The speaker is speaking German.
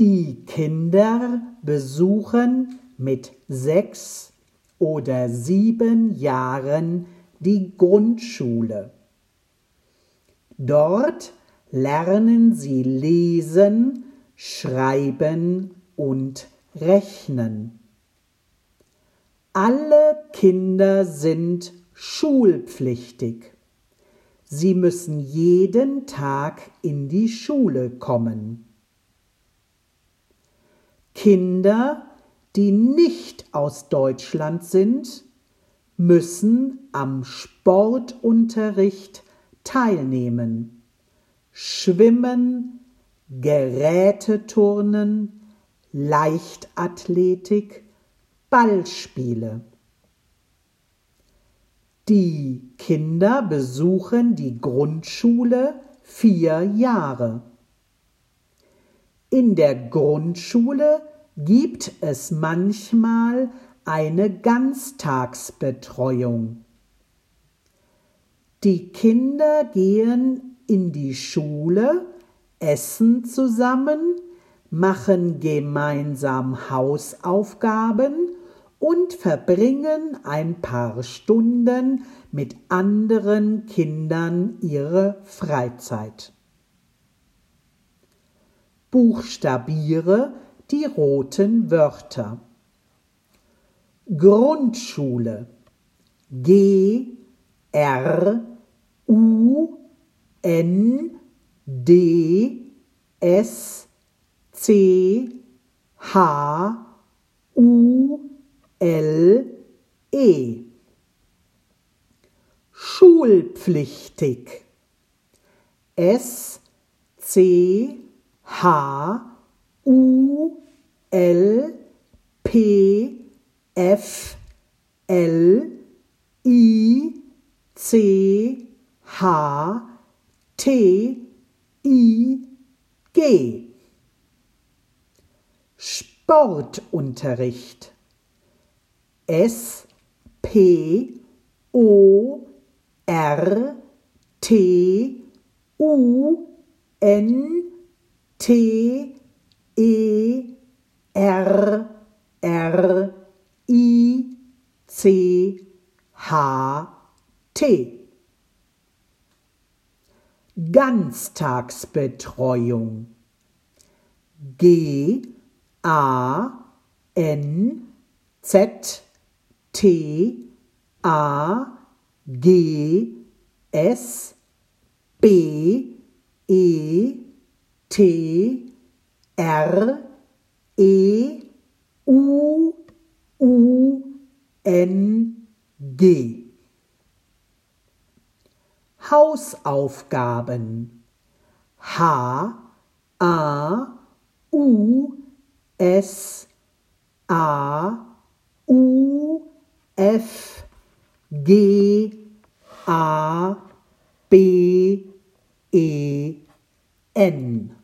Die Kinder besuchen mit sechs oder sieben Jahren die Grundschule. Dort lernen sie lesen, schreiben und rechnen. Alle Kinder sind schulpflichtig. Sie müssen jeden Tag in die Schule kommen. Kinder, die nicht aus Deutschland sind, müssen am Sportunterricht teilnehmen. Schwimmen, Geräteturnen, Leichtathletik, Ballspiele. Die Kinder besuchen die Grundschule vier Jahre. In der Grundschule gibt es manchmal eine Ganztagsbetreuung. Die Kinder gehen in die Schule, essen zusammen, machen gemeinsam Hausaufgaben und verbringen ein paar Stunden mit anderen Kindern ihre Freizeit. Buchstabiere die roten Wörter. Grundschule. G R U N D S C H U L E. Schulpflichtig. S C H U L P F L I C H T I G. Sportunterricht. S P O R T U N T E R R I C H T. Ganztagsbetreuung. G A N Z T A G S B T R E U U N G. Hausaufgaben. H A U S A U F G A B E N